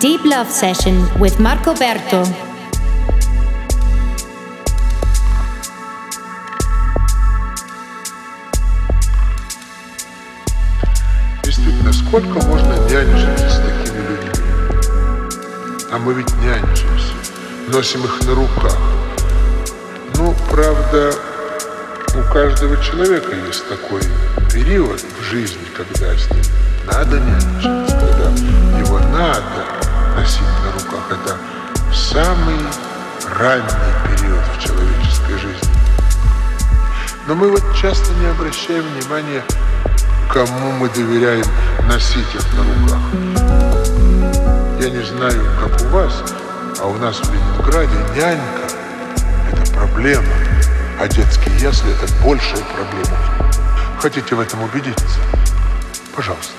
Deep Love Session with Marco Berto. Действительно, сколько можно нянчиться с такими людьми? А мы ведь нянчимся, носим их на руках. Ну, правда, у каждого человека есть такой период в жизни, когда с ним надо нянчиться, когда его надо носить на руках. Это самый ранний период в человеческой жизни. Но мы вот часто не обращаем внимания, кому мы доверяем носить их на руках. Я не знаю, как у вас, а у нас в Ленинграде нянька – это проблема, а детские ясли – это большая проблема. Хотите в этом убедиться? Пожалуйста.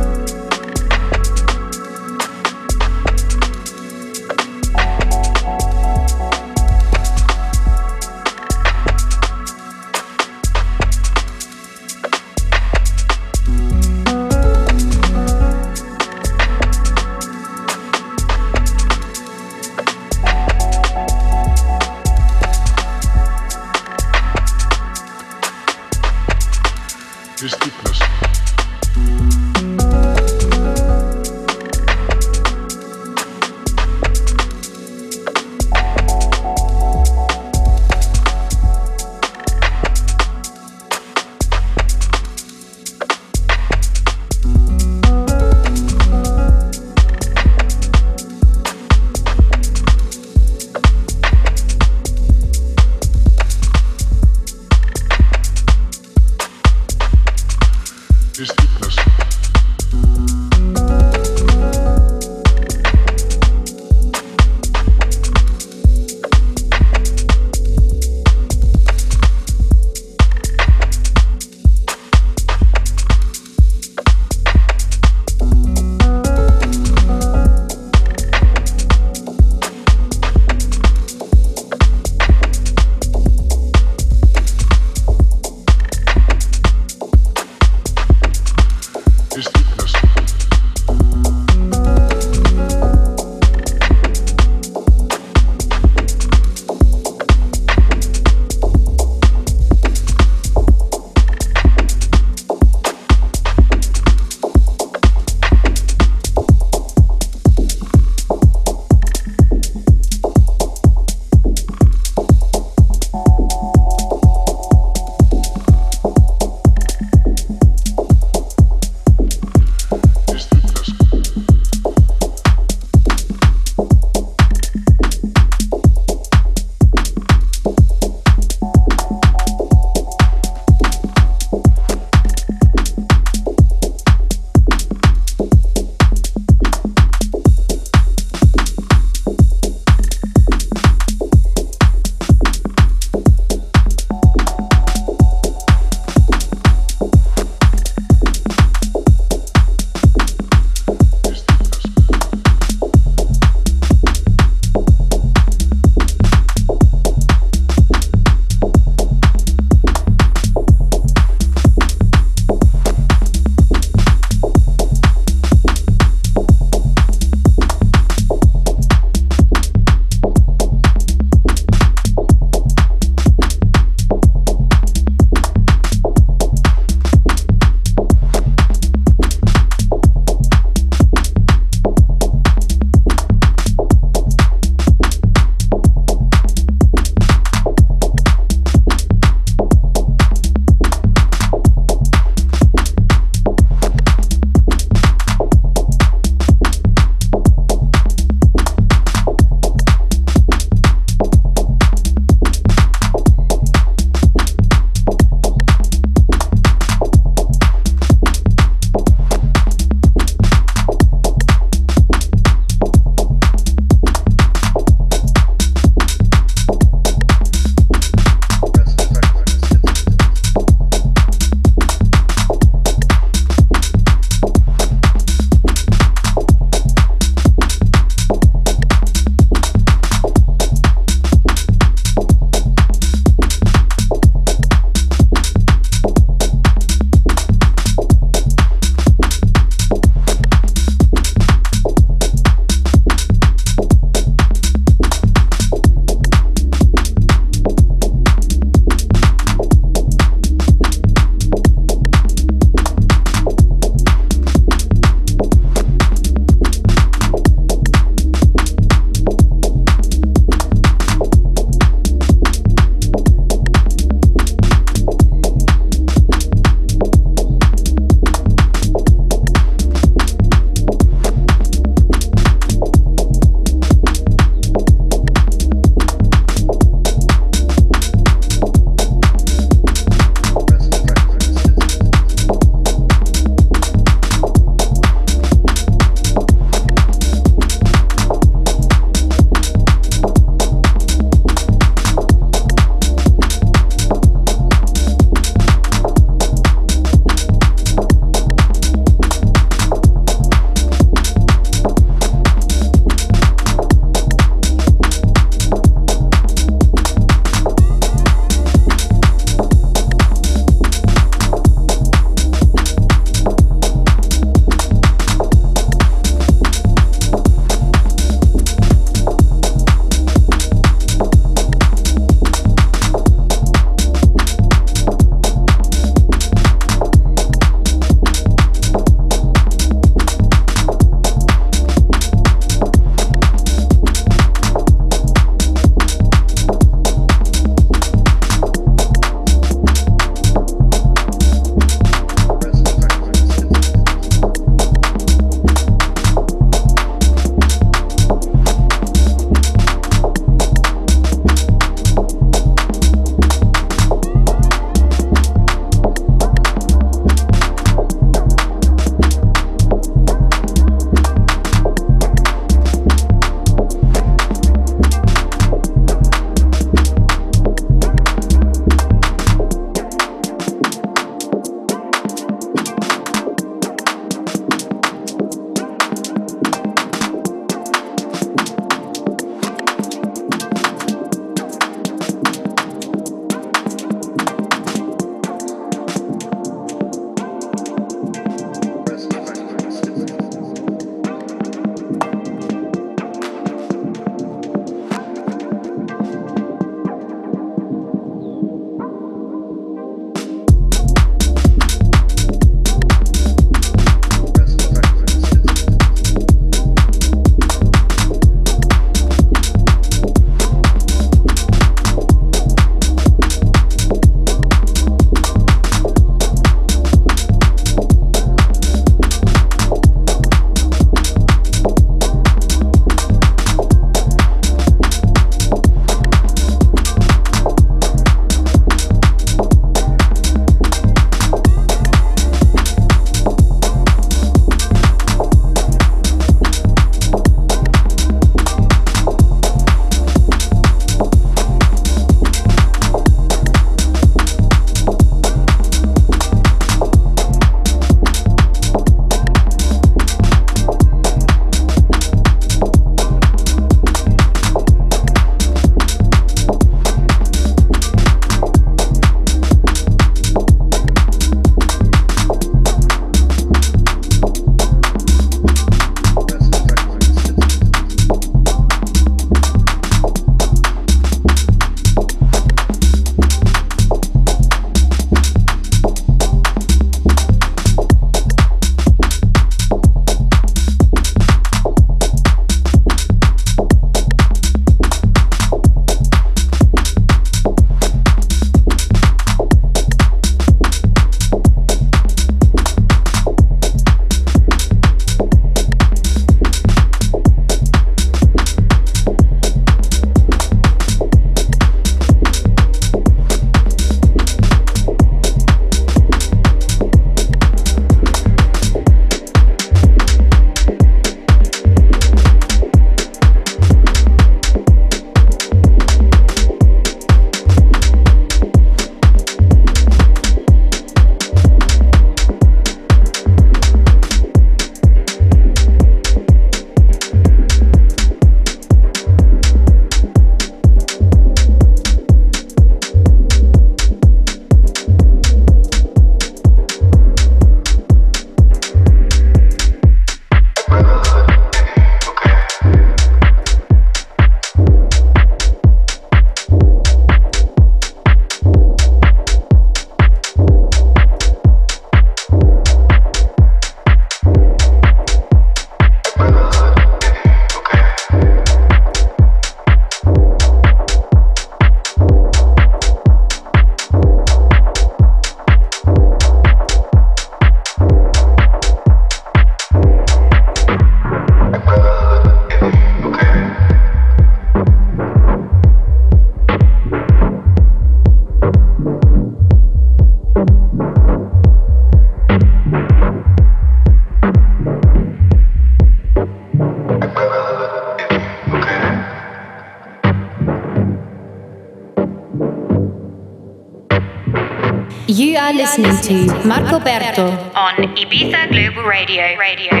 Listening to Marco Berto on Ibiza Global Radio. Radio.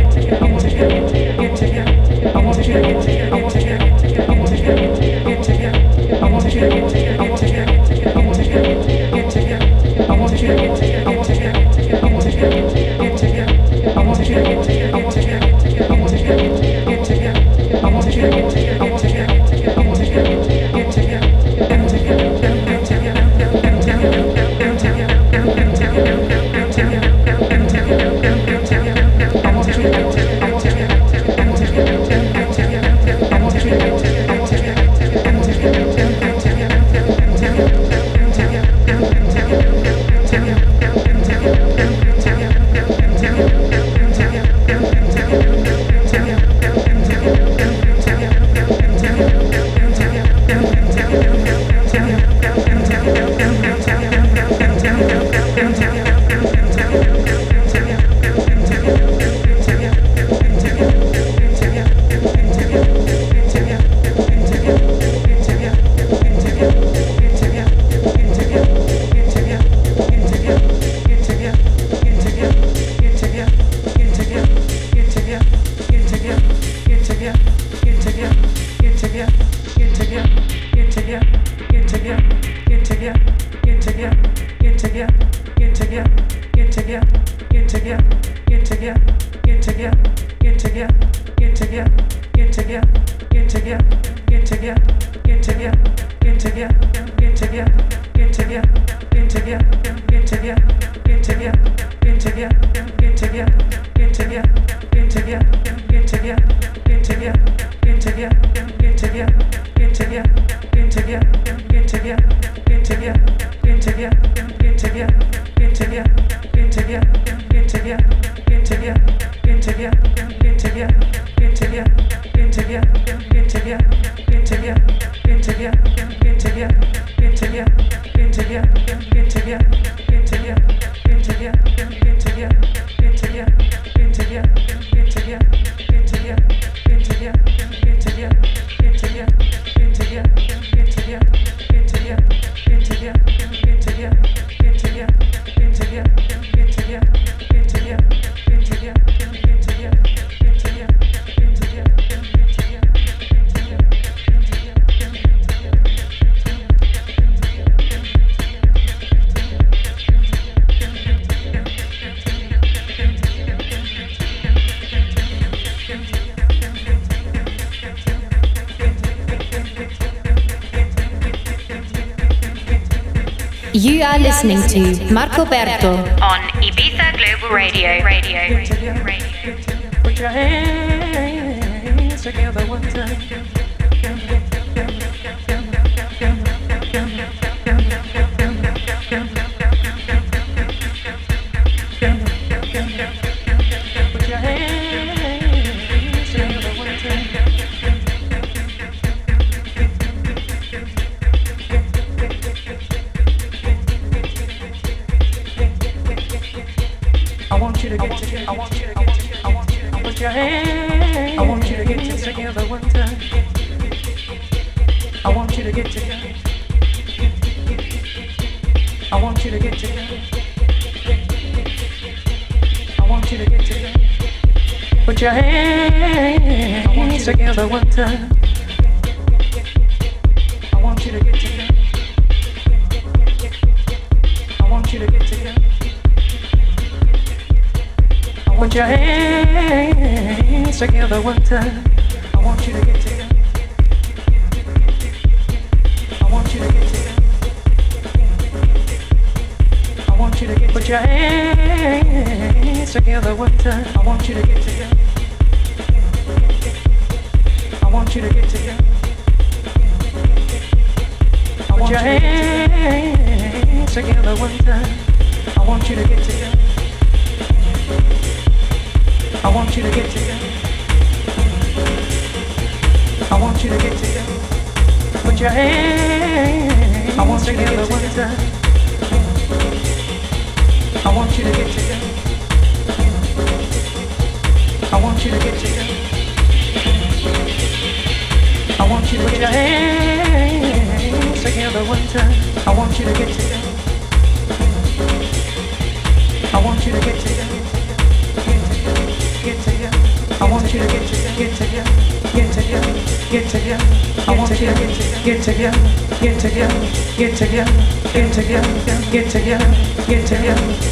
наверх. Marco Berto on Ibiza Global Radio. Radio. your hands together one time. I want you to get together. I want you to get together. I want you to get. Put your hands together one time. I want you to get together.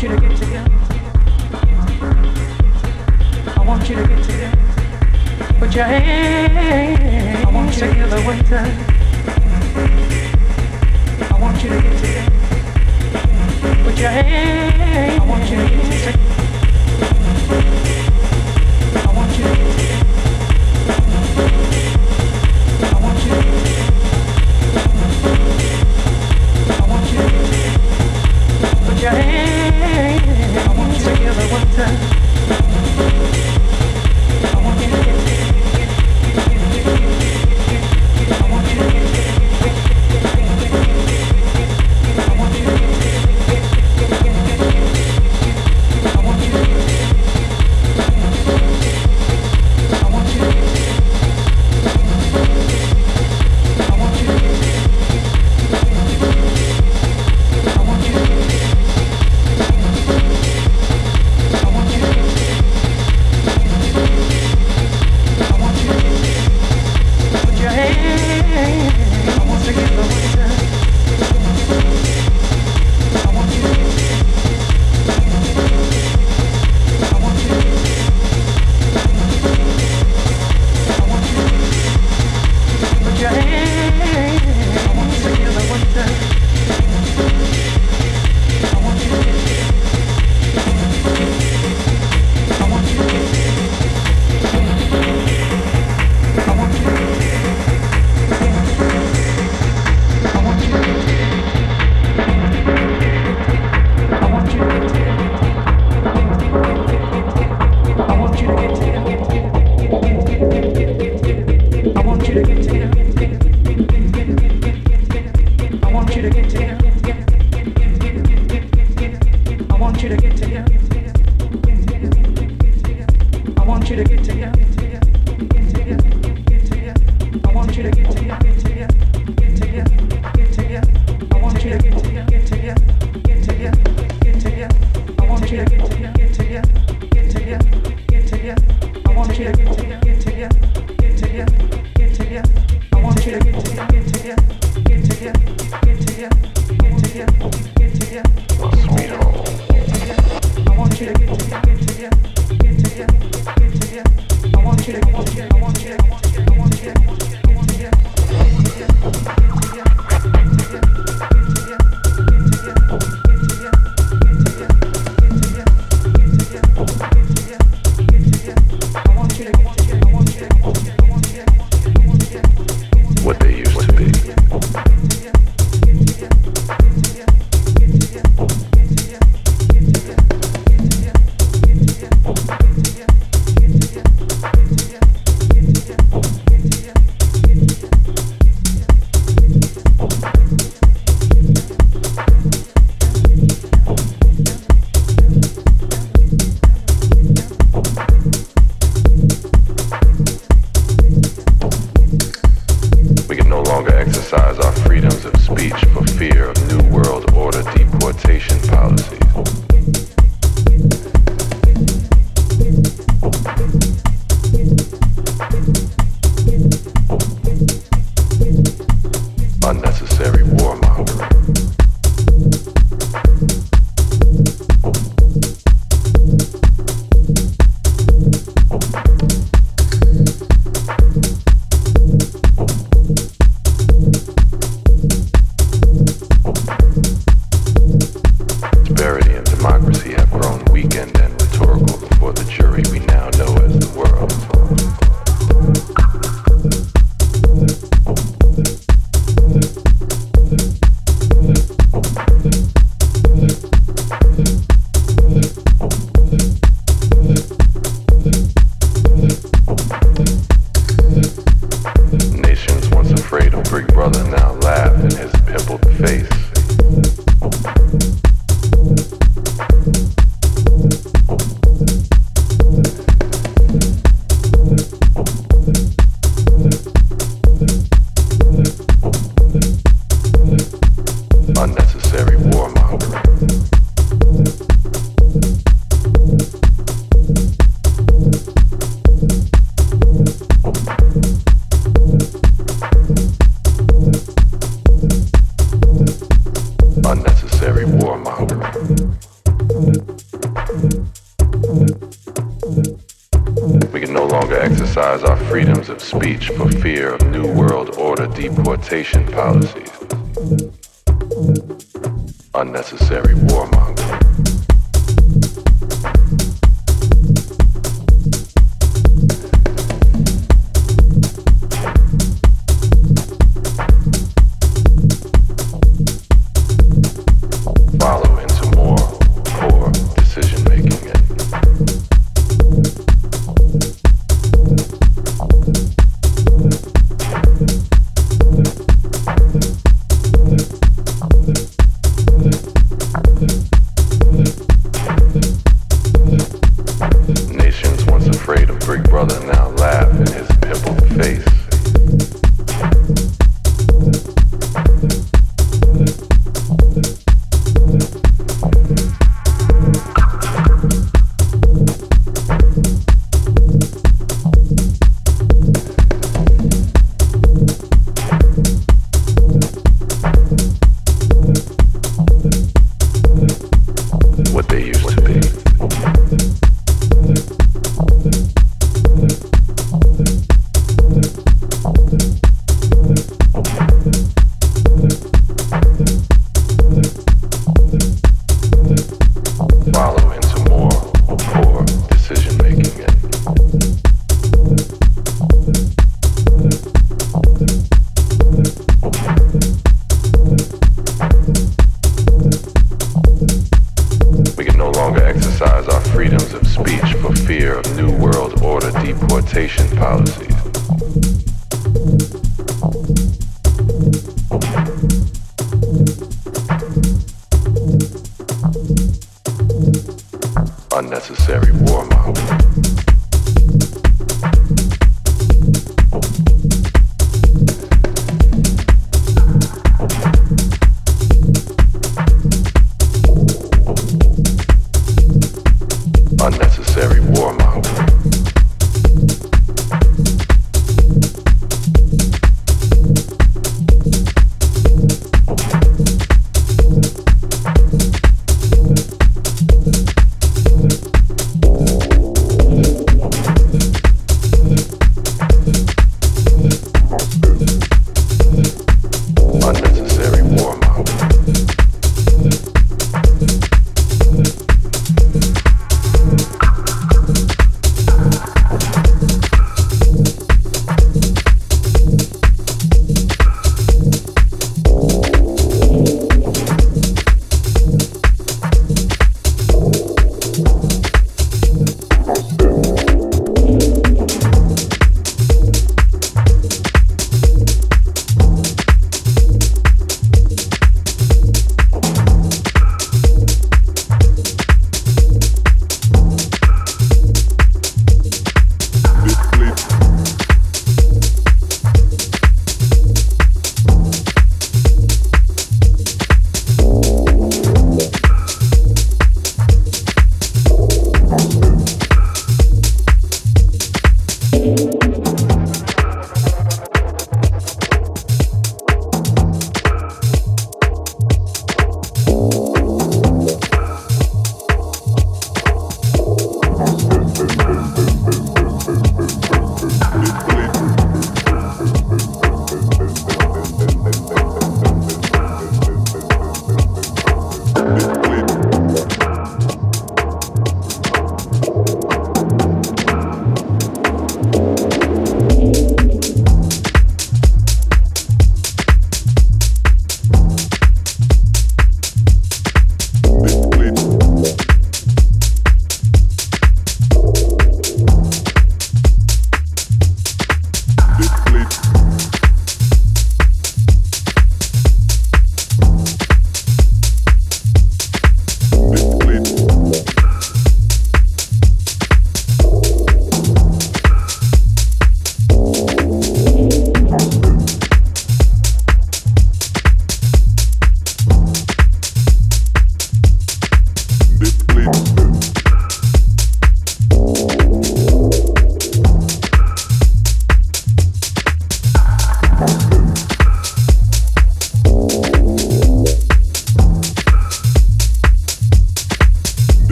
Want you to get together. I want you to get together. Put your hands I want you together one time. I want you to get together. Put your hands I want you to get together. Whenever one wonder. you to get to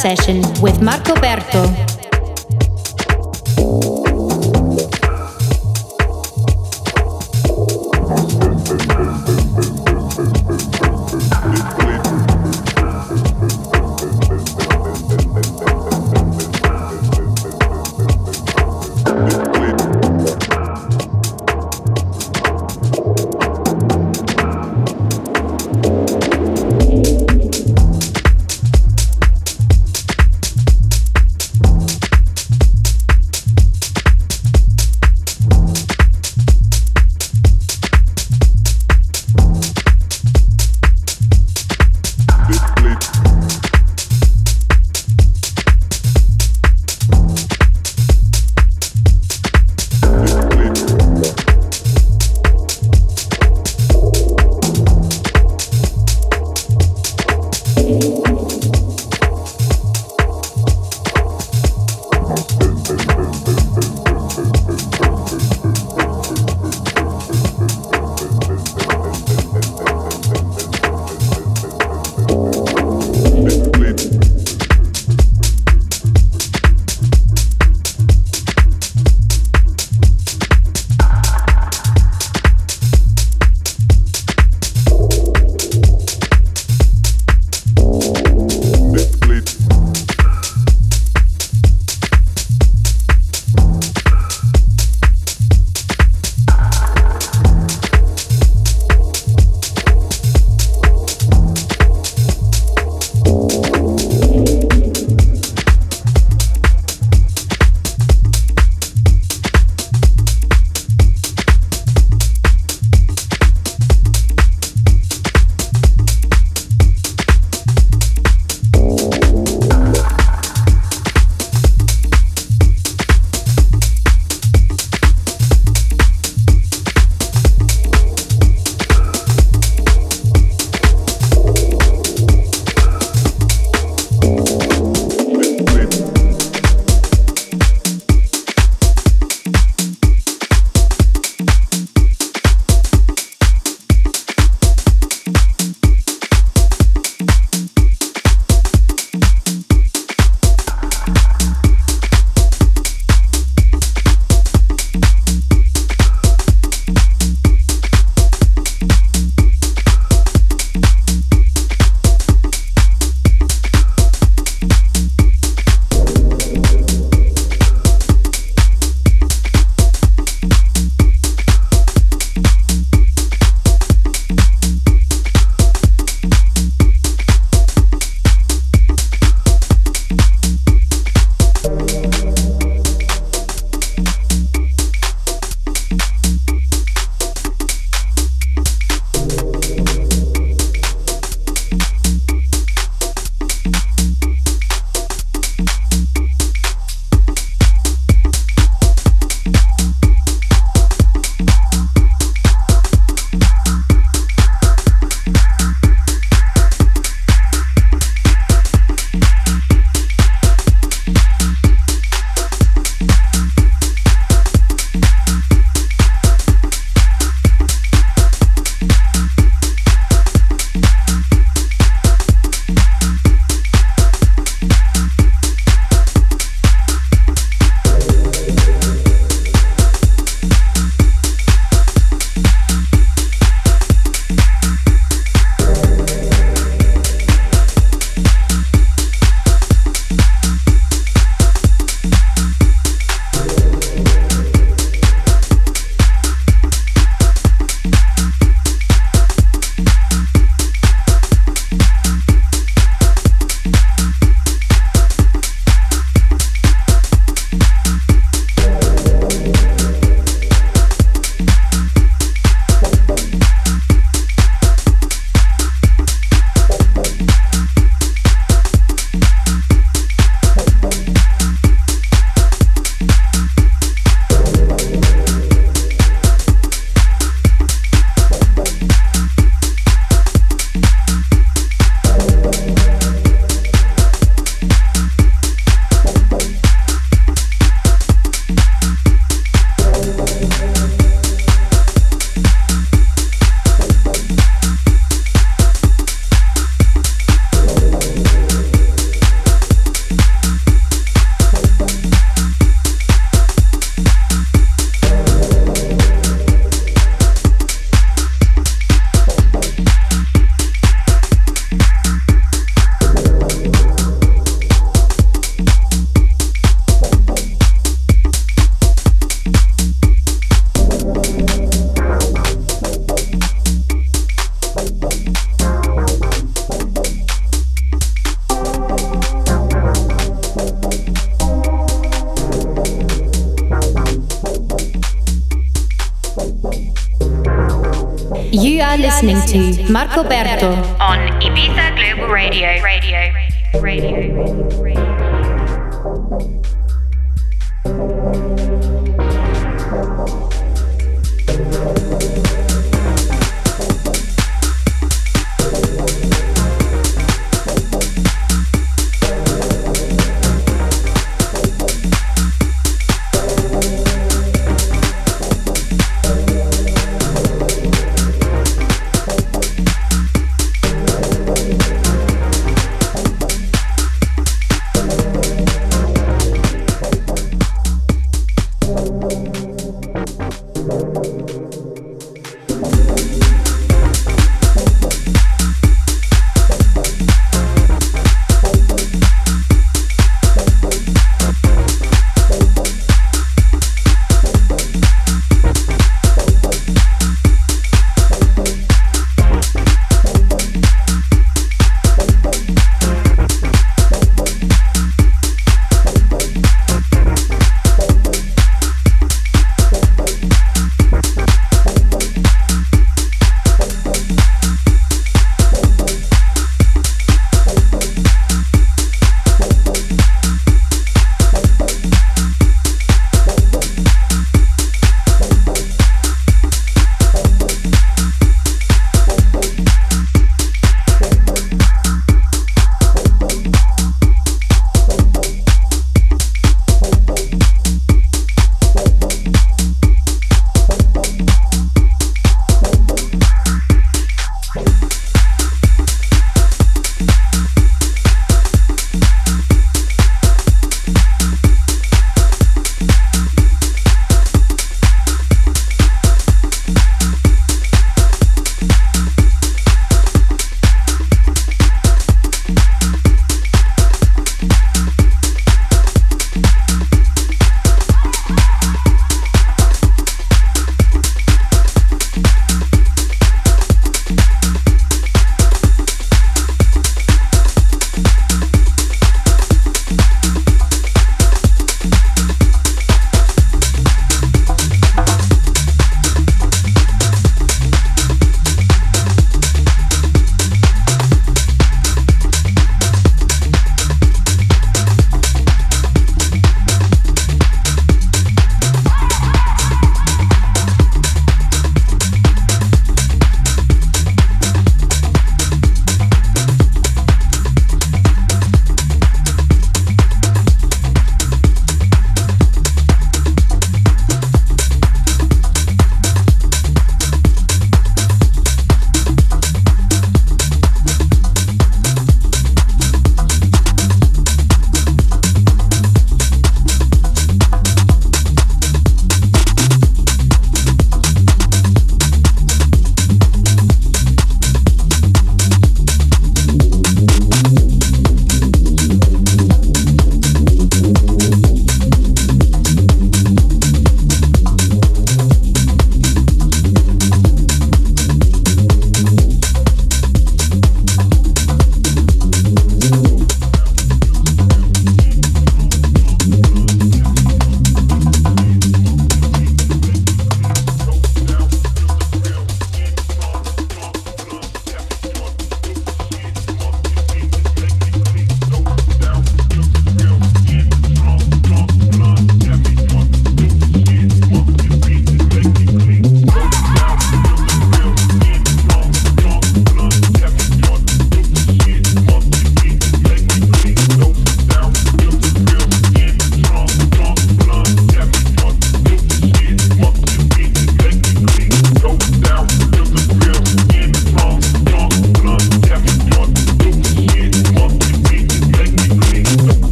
Session